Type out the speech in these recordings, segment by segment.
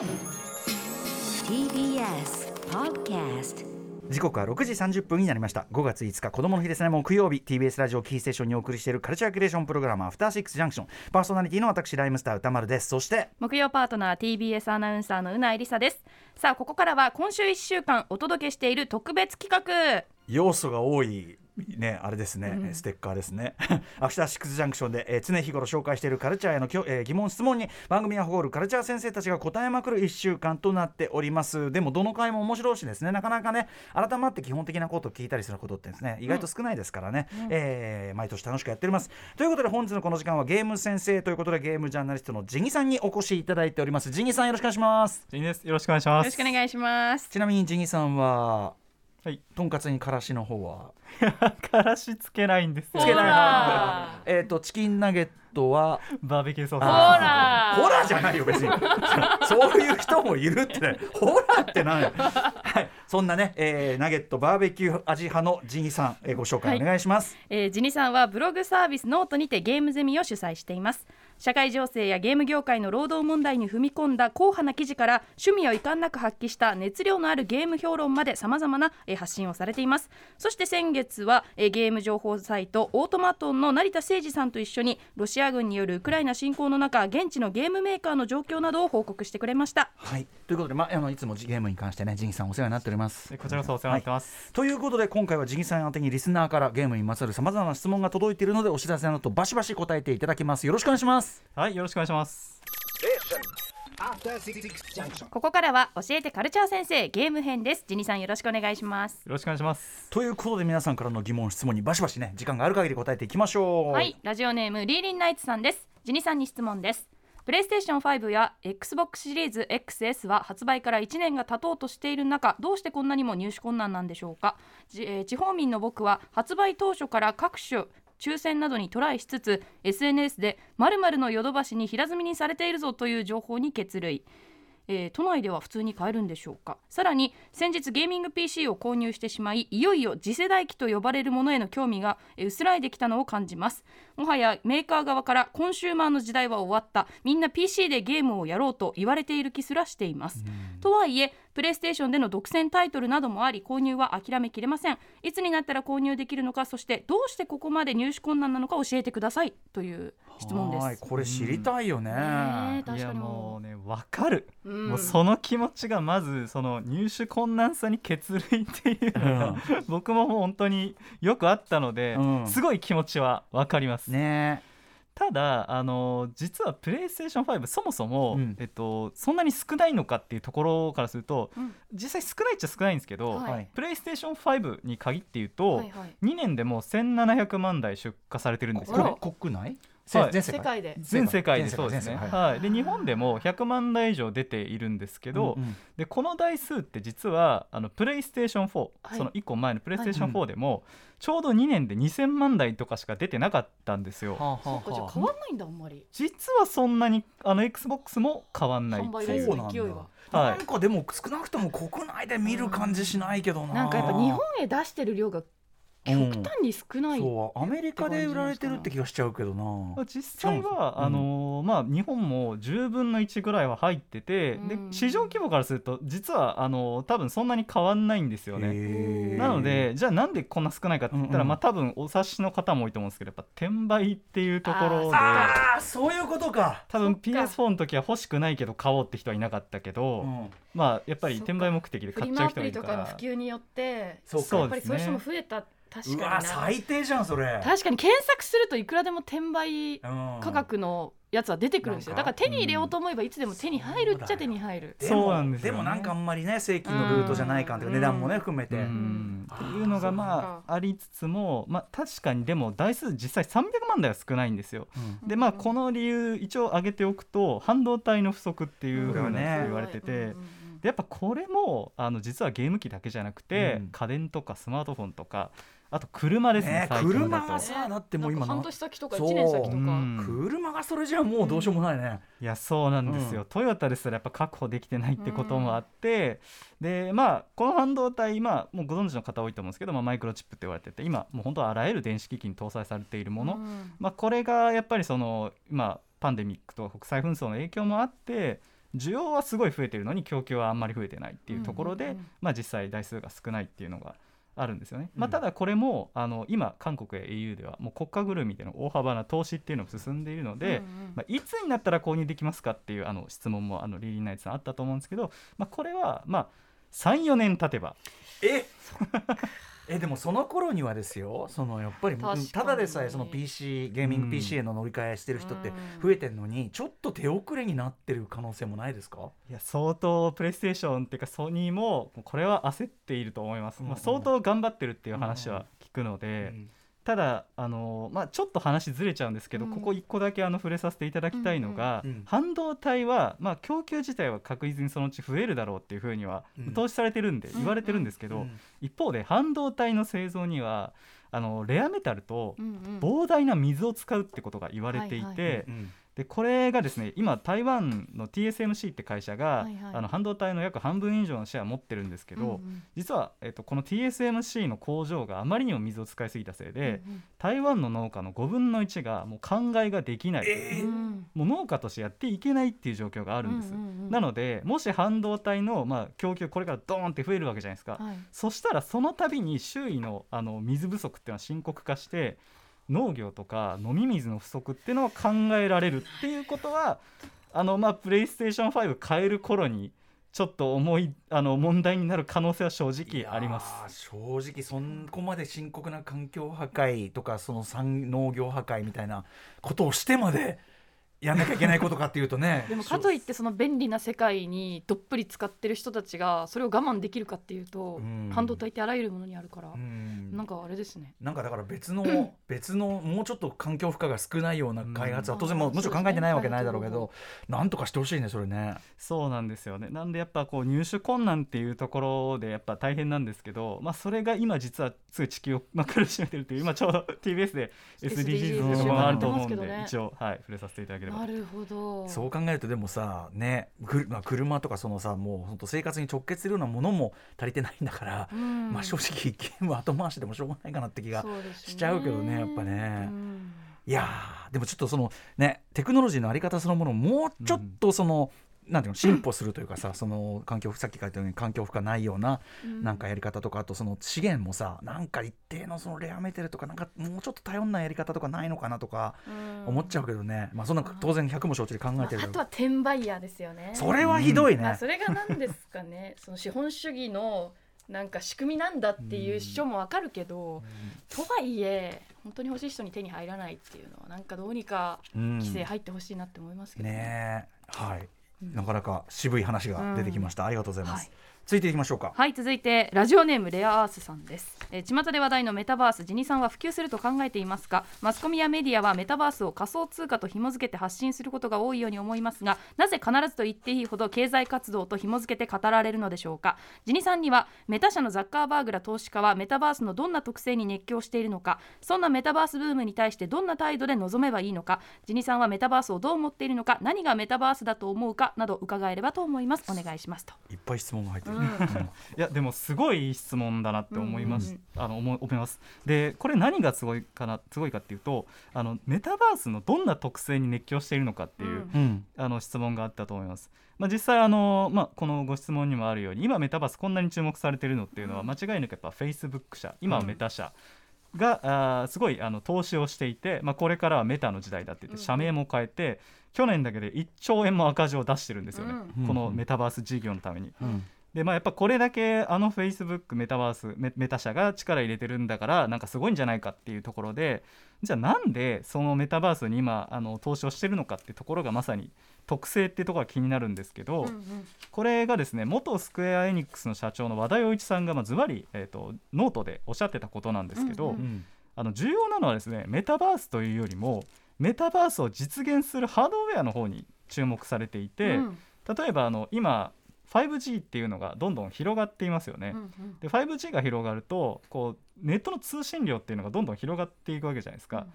TBS Podcast 時刻は6時30分になりました。5月5日子供の日ですね。木曜日 TBS ラジオキーステーションにお送りしているカルチャーキュレーションプログラムアフターシックスジャンクション。パーソナリティの私ライムスター歌丸です。そして木曜パートナー TBS アナウンサーのうないりさです。さあここからは今週1週間お届けしている特別企画。要素が多いね、あれですね、うん、ステッカーですね。アフターシックスジャンクションで、えー、常日頃紹介しているカルチャーへのきょ、えー、疑問質問に番組が誇るカルチャー先生たちが答えまくる1週間となっております。でもどの回も面白いしですね。なかなかね改まって基本的なことを聞いたりすることってですね意外と少ないですからね、うん、えー、毎年楽しくやっております。ということで本日のこの時間はゲーム先生ということでゲームジャーナリストのジギさんにお越しいただいております。ジギさんよろしくお願いします。ジギですよろしくお願いします。よろしくお願いしますちなみにジギさんははい、とんかつにからしの方は？からしつけないんですよ。つけない えっとチキンナゲットは？バーベキューソース。ほらほらじゃないよ別に。そういう人もいるってね。ほらってない。はい。そんなね、えー、ナゲットバーベキュー味派のジニさん、えー、ご紹介お願いします、はい、えー、ジニさんはブログサービスノートにてゲームゼミを主催しています社会情勢やゲーム業界の労働問題に踏み込んだ硬派な記事から趣味を遺憾なく発揮した熱量のあるゲーム評論までさまざまな発信をされています。そして先月はゲーム情報サイトオートマトンの成田誠二さんと一緒にロシア軍によるウクライナ侵攻の中現地のゲームメーカーの状況などを報告してくれました。はい。ということで、まあ、あのいつもゲームに関してねジギさんお世話になっております。こちらこそお世話になってます、はい、ということで今回はジギさん宛てにリスナーからゲームにまつわるさまざまな質問が届いているのでお知らせのとバシバシ答えていただきます。よろしくお願いしますはいよろしくお願いします。ここからは教えてカルチャー先生ゲーム編です。ジニさんよろしくお願いします。よろしくお願いします。ということで皆さんからの疑問質問にバシバシね時間がある限り答えていきましょう。はいラジオネームリーリンナイツさんです。ジニさんに質問です。プレイステーション5や XBOX シリーズ XS は発売から1年が経とうとしている中どうしてこんなにも入手困難なんでしょうか、えー、地方民の僕は発売当初から各種抽選などにトライしつつ SNS で〇〇のヨドバシに平積みにされているぞという情報に結類えー、都内では普通に買えるんでしょうか。さらに先日ゲーミング PC を購入してしまいいよいよ次世代機と呼ばれるものへの興味が薄らいできたのを感じます。もはやメーカー側からコンシューマーの時代は終わった。みんな PC でゲームをやろうと言われている気すらしています。とはいえプレイステーションでの独占タイトルなどもあり購入は諦めきれません。いつになったら購入できるのかそしてどうしてここまで入手困難なのか教えてくださいという質問です。これ知りたいよね、うん、いやもうねわかる、うん、もうその気持ちがまずその入手困難さに欠類っていうのが、うん、僕ももう本当によくあったので、すごい気持ちはわかります。ねただあの実はプレイステーション5そもそも、うん、えっと、そんなに少ないのかっていうところからすると、うん、実際少ないっちゃ少ないんですけど、はい、プレイステーション5に限って言うと、はいはい、2年でもう1700万台出荷されてるんですよ。国内はい、全世界。で。全世界でそうですね、はい、で日本でも100万台以上出ているんですけど、うんうん、でこの台数って実はあのプレイステーション4、はい、その1個前のプレイステーション4でも、はい、ちょうど2年で2000万台とかしか出てなかったんですよ。はあはあ、そうかじゃ変わんないんだあんまり。実はそんなにあの XBOX も変わんないっていう。勢いは。なんかでも少なくとも国内で見る感じしないけどな、なんかやっぱ日本へ出してる量が極端に少ない、うん、そうアメリカで売られてるって気がしちゃうけどな。実際は、うん、あのまあ、日本も10分の1ぐらいは入ってて、うん、で市場規模からすると実はあの多分そんなに変わんないんですよね。なのでじゃあなんでこんな少ないかって言ったら、うんうん、まあ、多分お察しの方も多いと思うんですけどやっぱ転売っていうところで。ああそういうことか。多分 PS4 の時は欲しくないけど買おうって人はいなかったけど、まあやっぱり転売目的で買っちゃう人がいるから。普及によってそうやっぱりそういう人も増えた確かに最低じゃんそれ。確かに検索するといくらでも転売価格のやつは出てくるんですよ。だから手に入れようと思えばいつでも手に入るっちゃ手に入る。そうなんです、ね、でもなんかあんまりね正規のルートじゃないかっていう値段もね含めて。っていうのがまあありつつもまあ確かにでも台数実際300万台は少ないんですよ、うん、でまあこの理由一応挙げておくと半導体の不足っていうふうに言われてて、でやっぱこれもあの実はゲーム機だけじゃなくて、うん、家電とかスマートフォンとかあと車ですね、ね車がさだってもう今半年先とか1年先とか、う。ん、車がそれじゃもうどうしようもないね、いやそうなんですよ、うん、トヨタですらやっぱ確保できてないってこともあって、うん、でまあこの半導体今もうご存知の方多いと思うんですけど、まあ、マイクロチップって言われてて今もう本当あらゆる電子機器に搭載されているもの、まあ、これがやっぱりその今パンデミックと国際紛争の影響もあって需要はすごい増えてるのに供給はあんまり増えてないっていうところで、うんうんうん。まあ、実際台数が少ないっていうのがあるんですよね、うん。まあ、ただこれもあの今韓国や au ではもう国家ぐるみでの大幅な投資っていうのも進んでいるので、うんうん。まあ、いつになったら購入できますかっていうあの質問もあのリリーナイツさんあったと思うんですけど、まあ、これはまあ34年経てば。え？えでもその頃にはですよそのやっぱりただでさえその PC ゲーミング PC への乗り換えしてる人って増えてるのにちょっと手遅れになってる可能性もないですか？いや相当プレイステーションっていうかソニーもこれは焦っていると思います、うんうんまあ、相当頑張ってるっていう話は聞くので、ただあの、まあ、ちょっと話ずれちゃうんですけど、うん。ここ1個だけあの触れさせていただきたいのが、うん。うん。半導体は、まあ、供給自体は確実にそのうち増えるだろうっていうふうにはうん。投資されてるんで言われてるんですけど、一方で半導体の製造にはあのレアメタルとうんうん。膨大な水を使うってことが言われていて、はいはい。うんでこれがですね今台湾の TSMC って会社が、はいはい。あの半導体の約半分以上のシェアを持ってるんですけど、うんうん。実は、えっと、この TSMC の工場があまりにも水を使いすぎたせいで、うん台湾の農家の5分の1がもう灌漑ができない、えうん。もう農家としてやっていけないっていう状況があるんです、うんうんうん。なのでもし半導体の、まあ、供給これからドーンって増えるわけじゃないですか、はい。そしたらその度に周囲のあの水不足っていうのは深刻化して農業とか飲み水の不足っていうのは考えられるっていうことはあのまあプレイステーション5変える頃にちょっと重いあの問題になる可能性は正直あります。正直そこまで深刻な環境破壊とかその産農業破壊みたいなことをしてまでやんなきゃいけないことかっていうとね。でもかといってその便利な世界にどっぷり使ってる人たちがそれを我慢できるかっていうとうん。半導体ってあらゆるものにあるからうん。なんかあれですね。なんかだから別の 別のもうちょっと環境負荷が少ないような開発はうん。当然ももちろん考えてないわけないだろうけどなんとかしてほしいねそれね。そうなんですよね。なんでやっぱこう入手困難っていうところでやっぱ大変なんですけど、まあ、それが今実はすぐ地球をまあ苦しめてるっていう今ちょうど TBS で SDGs っていうところがあると思うんで、一応、はい、触れさせていただければなるほど。そう考えるとでもさねくまあ車とかそのさもう本当生活に直結するようなものも足りてないんだから、うん。まあ正直ゲーム後回しでもしょうがないかなって気がしちゃうけどねやっぱね。うん。いやーでもちょっとそのねテクノロジーのあり方そのものをもうちょっとその、なんていうの進歩するというかさその環境さっき書いたように環境負荷ないようなうん。なんかやり方とかあとその資源もさなんか一定のそのレアメテルとかなんかもうちょっと頼んないやり方とかないのかなとかうん。思っちゃうけどね、まあそんな当然100も承知で考えてるけど。あとは転売ヤーですよね。それはひどいね、あそれが何ですかね。その資本主義のなんか仕組みなんだっていう主張もわかるけど、とはいえ本当に欲しい人に手に入らないっていうのはなんかどうにかうん。規制入ってほしいなって思いますけどね。え。はい、うんなかなか渋い話が出てきました、ありがとうございます、はい続いていきましょうか。はい続いてラジオネームレアアースさんです、えー、巷で話題のメタバースジニさんは普及すると考えていますがマスコミやメディアはメタバースを仮想通貨と紐付けて発信することが多いように思いますがなぜ必ずと言っていいほど経済活動と紐付けて語られるのでしょうか。ジニさんにはメタ社のザッカーバーグら投資家はメタバースのどんな特性に熱狂しているのかそんなメタバースブームに対してどんな態度で臨めばいいのかジニさんはメタバースをどう思っているのか何がメタバースだと思うかなど伺えればと思います。お願いしますと。いっぱい質問が入ってる、うんいやでもすごいいい質問だなって思います、あの思い思います。でこれ何がすごいかなすごいかっていうとあのメタバースのどんな特性に熱狂しているのかっていう、うん。うん。あの質問があったと思います。まあ、実際あの、まあ、このご質問にもあるように今メタバースこんなに注目されているのっていうのは間違いなくやっぱフェイスブック社今はメタ社が、あーすごいあの投資をしていて、まあ、これからはメタの時代だって言ってうん。社名も変えて、去年だけで1兆円も赤字を出してるんですよね、うん。このメタバース事業のために。うんでまあ、やっぱこれだけあのフェイスブックメタバースメメタ社が力入れてるんだからなんかすごいんじゃないかっていうところでじゃあなんでそのメタバースに今あの投資をしてるのかっていうところがまさに特性っていうところが気になるんですけど、うんうん。これがですね元スクエア・エニックスの社長の和田洋一さんがまあズバリ、えー、とノートでおっしゃってたことなんですけど、うんうん。あの重要なのはですねメタバースというよりもメタバースを実現するハードウェアの方に注目されていて、うん。例えばあの今 5G っていうのがどんどん広がっていますよね。うんうん。で 5G が広がるとこうネットの通信量っていうのがどんどん広がっていくわけじゃないですか、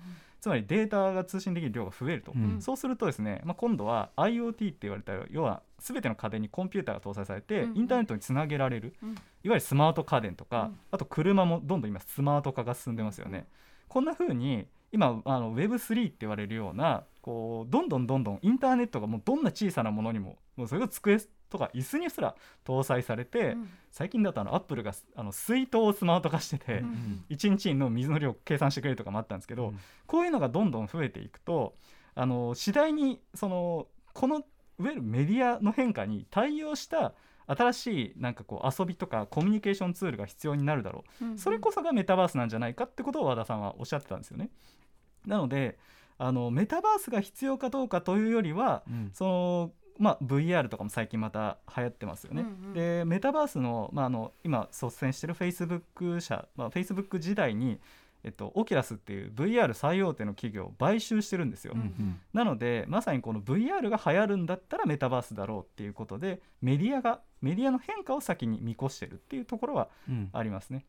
つまりデータが通信できる量が増えると、うん。そうするとですね、まあ、今度は IoT って言われた要は全ての家電にコンピューターが搭載されて、うんうん。インターネットにつなげられる、うん。いわゆるスマート家電とか、うん。あと車もどんどん今スマート化が進んでますよね、こんな風に今あの Web3 って言われるようなこうどんどんどんどんインターネットがもうどんな小さなものにももうそれが机とか椅子にすら搭載されて、うん。最近だとあのアップルがあの水筒をスマート化してて、うん。1日の水の量を計算してくれるとかもあったんですけど、うん。こういうのがどんどん増えていくとあの次第にそのこのいわゆるメディアの変化に対応した新しいなんかこう遊びとかコミュニケーションツールが必要になるだろう、うん。それこそがメタバースなんじゃないかってことを和田さんはおっしゃってたんですよね。なのであのメタバースが必要かどうかというよりはうん。そのまあ、VR とかも最近また流行ってますよね。うんうんでメタバースの,、まあ、あの今率先してる Facebook 社、まあ、Facebook 時代に、えっと、オキュラスっていう VR 最大手の企業を買収してるんですよ。うんうんなのでまさにこの VR が流行るんだったらメタバースだろうっていうことでメディアがメディアの変化を先に見越してるっていうところはうんありますね。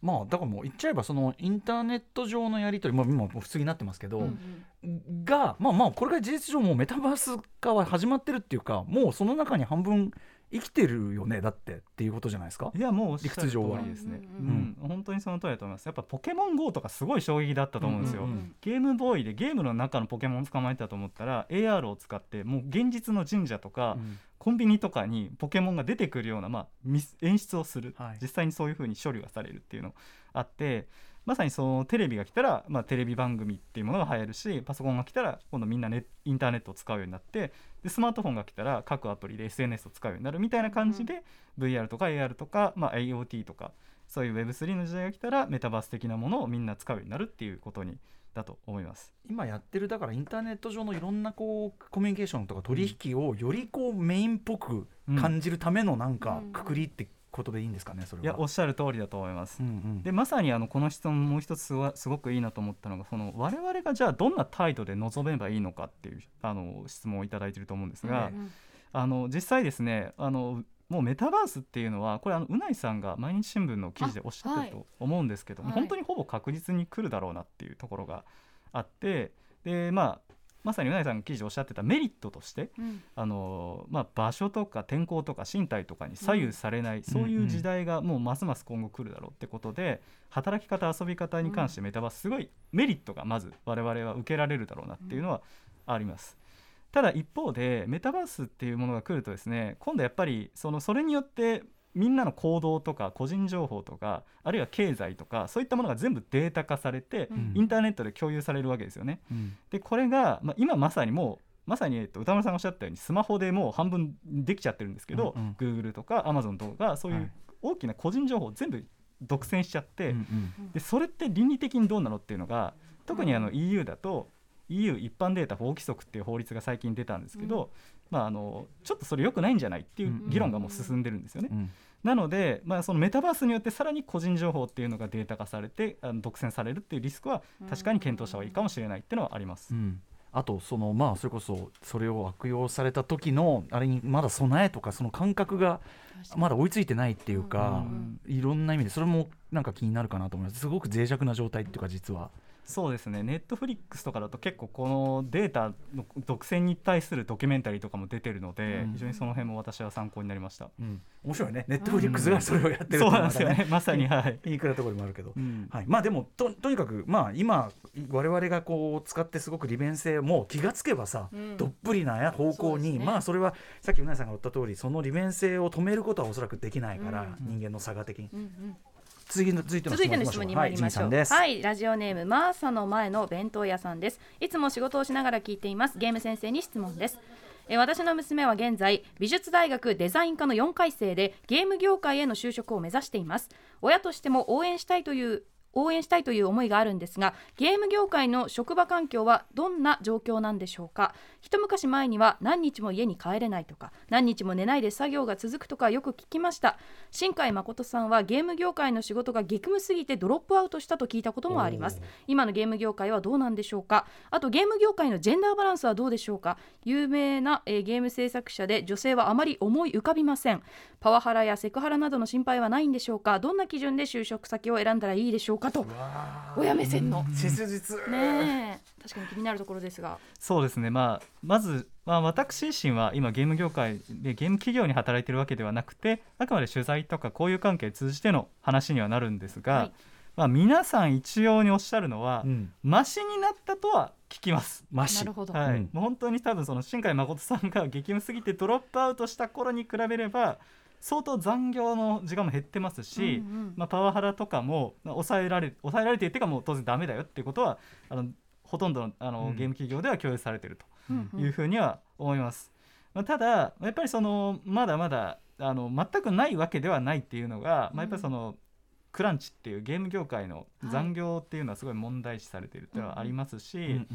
まあだからもう言っちゃえばそのインターネット上のやり取り、もう普通になってますけど、うんがまあまあこれが事実上もうメタバース化は始まってるっていうかもうその中に半分生きてるよねだってっていうことじゃないですか？いやもう理屈上は。ですね、ううん。ん本当にその通りだと思います。やっぱポケモン GO とかすごい衝撃だったと思うんですよ、ゲームボーイでゲームの中のポケモンを捕まえたと思ったら AR を使ってもう現実の神社とか、うん。コンビニとかにポケモンが出てくるような、まあ、演出をする、はい。実際にそういう風に処理がされるっていうのがあってまさにそのテレビが来たら、まあ、テレビ番組っていうものが流行るしパソコンが来たら今度みんなネインターネットを使うようになってでスマートフォンが来たら各アプリで SNS を使うようになるみたいな感じで、VR とか AR とか、まあ、IoT とかそういう Web3 の時代が来たらメタバース的なものをみんな使うようになるっていうことにだと思います。今やってるだからインターネット上のいろんなこうコミュニケーションとか取引をよりこうメインっぽく感じるためのなんかうん。くくりってことでいいんですかねそれは。いやおっしゃる通りだと思います。うんうんでまさにあのこの質問もう一つすごすごくいいなと思ったのがその我々がじゃあどんな態度で臨めばいいのかっていうあの質問をいただいていると思うんですが、うんあの実際ですねあのもうメタバースっていうのはこれあのうないさんが毎日新聞の記事でおっしゃってると思うんですけども、はい本当にほぼ確実に来るだろうなっていうところがあってでまあまさにうないさんが記事でおっしゃってたメリットとしてうん。あのまあ、場所とか天候とか身体とかに左右されない、そういう時代がもうますます今後来るだろうってことで働き方遊び方に関してメタバースすごいメリットがまず我々は受けられるだろうなっていうのはあります。ただ一方でメタバースっていうものが来るとですね今度やっぱりそのそれによってみんなの行動とか個人情報とかあるいは経済とかそういったものが全部データ化されて、うん。インターネットで共有されるわけですよね。うん。でこれが、まあ、今まさにもうまさに、えっと、歌丸さんがおっしゃったようにスマホでもう半分できちゃってるんですけど、うん Google とか Amazon とかそういはい。う大きな個人情報を全部独占しちゃって、うんうん。でそれって倫理的にどうなのっていうのが特にあのうん。EU だと EU 一般データ法規則っていう法律が最近出たんですけど、まあ、あのちょっとそれ良くないんじゃないっていう議論がもう進んでるんですよね。うんなので、まあ、そのメタバースによってさらに個人情報っていうのがデータ化されてあの独占されるっていうリスクは確かに検討した方がいいかもしれないっていうのはあります。うんあとそのまあそれこそそれを悪用された時のあれにまだ備えとかその感覚がまだ追いついてないっていうか、いろんな意味でそれもなんか気になるかなと思います。すごく脆弱な状態っていうか実は。そうですね。ネットフリックスとかだと結構このデータの独占に対するドキュメンタリーとかも出てるので、うん。非常にその辺も私は参考になりました。面白いね。ネットフリックスがそれをやってるっていそうなんですよね。まさに。はい、いいくらところもあるけど、うん。はい、まあでもととにかくまあ今我々がこう使ってすごく利便性もう気がつけばさ、うん。どっぷりな方向に、ね。まあそれはさっきうなぎさんが言った通りその利便性を止めることはおそらくできないから、うん人間の差が的に次の続いての質問に参りましょう。はい、はい、ラジオネームマーサの前の弁当屋さんです。いつも仕事をしながら聞いています。ゲーム先生に質問です。えー私の娘は現在美術大学デザイン科の4回生でゲーム業界への就職を目指しています親としても応援したいという応援したいという思いがあるんですがゲーム業界の職場環境はどんな状況なんでしょうか？一昔前には何日も家に帰れないとか何日も寝ないで作業が続くとかよく聞きました。新海誠さんはゲーム業界の仕事が激務すぎてドロップアウトしたと聞いたこともあります。今のゲーム業界はどうなんでしょうか？あとゲーム業界のジェンダーバランスはどうでしょうか？有名な、えーゲーム制作者で女性はあまり思い浮かびません。パワハラやセクハラなどの心配はないんでしょうか？どんな基準で就職先を選んだらいいでしょうかと親目線の。切実。ねえ。確かに気になるところですが。そうですね、まあ、まず、まあ、私自身は今ゲーム業界でゲーム企業に働いてるわけではなくてあくまで取材とか交友関係を通じての話にはなるんですが、はい。まあ、皆さん一様におっしゃるのは、うん。マシになったとは聞きます。マシ。なるほど、はい。うん。もう本当に多分その新海誠さんが激務すぎてドロップアウトした頃に比べれば相当残業の時間も減ってますし、うんうん。まあ、パワハラとかもまあ抑えられ抑えられていてかもう当然ダメだよっていうことはあのほとんどのあの、うん。ゲーム企業では共有されているというふうには思います。まあ、ただやっぱりそのまだまだあの全くないわけではないっていうのが、まあ、やっぱりその、クランチっていうゲーム業界の残業っていうのはすごい問題視されているっていうのはありますし、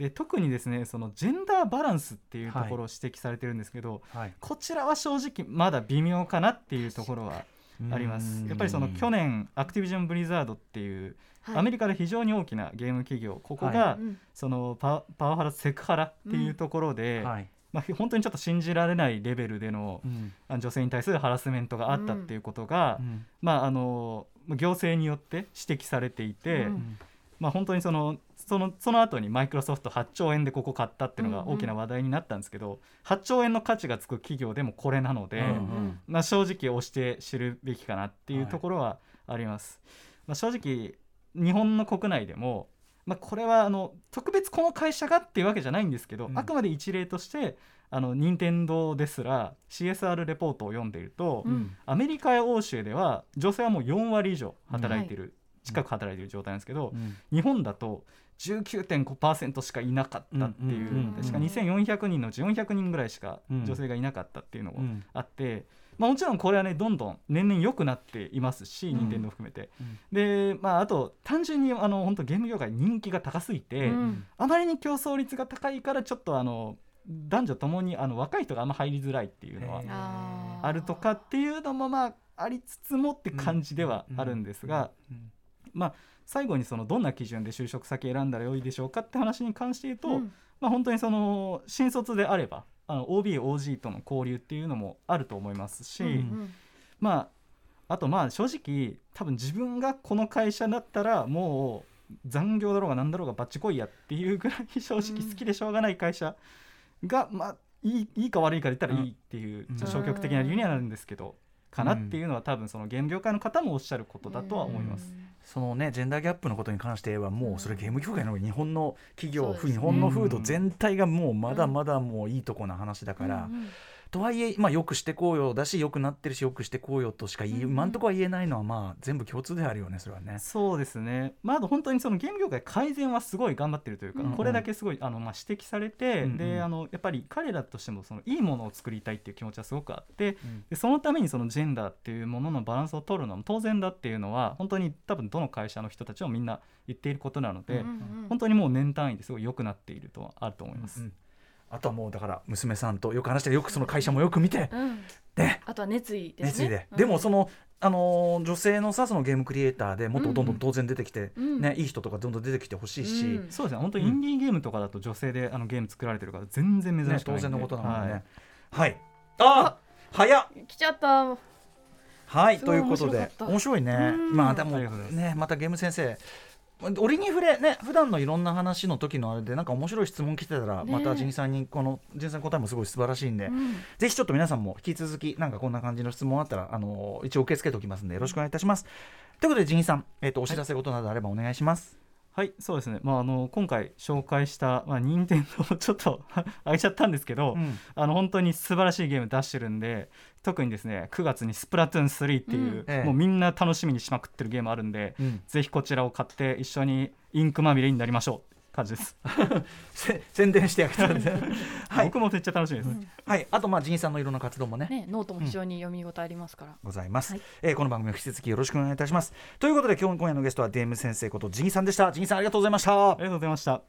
で特にですねそのジェンダーバランスっていうところを指摘されてるんですけど、はい。こちらは正直まだ微妙かなっていうところはあります。やっぱりその去年アクティビジョン・ブリザードっていうはい。アメリカで非常に大きなゲーム企業ここはがうん。そのパパワハラセクハラっていうところで、はい。まあ、本当にちょっと信じられないレベルでのうん。女性に対するハラスメントがあったっていうことが、うん。まあ、あの行政によって指摘されていて、うん。まあ、本当にそのそのその後にマイクロソフト8兆円でここ買ったっていうのが大きな話題になったんですけど、8兆円の価値がつく企業でもこれなので、うんうん。まあ、正直押して知るべきかなっていうところはあります。まあ、正直日本の国内でも、まあ、これはあの特別この会社がっていうわけじゃないんですけど、うん。あくまで一例としてあの任天堂ですら CSR レポートを読んでいると、うん。アメリカや欧州では女性はもう4割以上働いてる、近く働いてる状態なんですけど、うん。日本だと19.5%しかいなかったっていう、うんうんうん確か2400人のうち400人ぐらいしかうん女性がいなかったっていうのもうん。あって、まあ、もちろんこれはねどんどん年々良くなっていますし、うん。任天堂含めて、うん。で、まあ、あと単純にあの本当ゲーム業界人気が高すぎて、うん。あまりに競争率が高いからちょっとあの男女ともにあの若い人があんま入りづらいっていうのはあるとかっていうのもまあありつつもって感じではあるんですが、うんまあ、最後にそのどんな基準で就職先選んだらよいでしょうかって話に関して言うと、うん。まあ、本当にその新卒であればあの OBOG との交流っていうのもあると思いますし、うん。まああとまあ正直多分自分がこの会社だったらもう残業だろうが何だろうがバッチコイやっていうぐらい正直好きでしょうがない会社が、まあいいいいか悪いかで言ったらいいっていう、うん。消極的な理由にはなるんですけど、かなっていうのは多分そのゲーム業界の方もおっしゃることだとは思います。そのねジェンダーギャップのことに関してはもうそれゲーム業界の日本の企業、そうですね。日本の風土全体がもうまだまだもういいとこな話だから、うんうんとはいえ、まあ、よくしてこうよだしよくなってるしよくしてこうよとしか言い、うんうん。今んとこは言えないのはまあ全部共通であるよねそれはね。そうですね、まあ、あと本当にそのゲーム業界改善はすごい頑張ってるというか、うんこれだけすごいあの、まあ、指摘されて、うんうん。であのやっぱり彼らとしてもそのいいものを作りたいっていう気持ちはすごくあってうんでそのためにそのジェンダーっていうもののバランスを取るのも当然だっていうのは本当に多分どの会社の人たちもみんな言っていることなので、うんうん本当にもう年単位ですごい良くなっているとはあると思います。うんあとはもうだから娘さんとよく話してよくその会社もよく見て、うん。ね。あとは熱意ですね。熱意で、うん。でもその、あのー女性のさそのゲームクリエイターでもっとどんどん当然出てきて、うんね、いい人とかどんどん出てきてほしいし、うん。そうですね。本当にインディーゲームとかだと女性であのゲーム作られてる方全然珍しくないんで、ね。当然のことなので。ね。はい。はい、あ早っ来ちゃった。はい。ということで面白いね。うん。まあでもねまたゲーム先生折に触れね普段のいろんな話の時のあれでなんか面白い質問来てたら、ねまたジンさんにこのジンさんの答えもすごい素晴らしいんで、うん。ぜひちょっと皆さんも引き続きなんかこんな感じの質問あったらあの一応受け付けておきますんでよろしくお願いいたします、ということでジンさん、えっとお知らせことなどあればお願いします、はい、そうですね。まああの今回紹介したまあ任天堂ちょっと あげちゃったんですけど、うんあの本当に素晴らしいゲーム出してるんで、特にですね9月にスプラトゥーン3っていう、うんええもうみんな楽しみにしまくってるゲームあるんで、うんぜひこちらを買って一緒にインクまみれになりましょう。感じです。せ宣伝してあげたんで。はい、僕もめっちゃ楽しみですね。はい、あとまあジンさんのいろんな活動もね。ねノートも非常に読み応えありますから。ございます、はい。えーこの番組を引き続きよろしくお願いいたします。ということで今日今夜のゲストはデーム先生ことジンさんでした。ジンさんありがとうございました。ありがとうございました。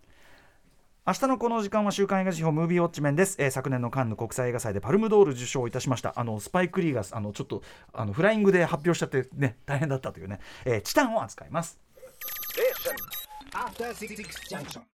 明日のこの時間は週刊映画時評ムービーウォッチメンです、えー昨年のカンヌ国際映画祭でパルムドール受賞いたしました。あのスパイク・リーがあのちょっとあのフライングで発表しちゃってね大変だったというね、えーチタンを扱います After Six Junction.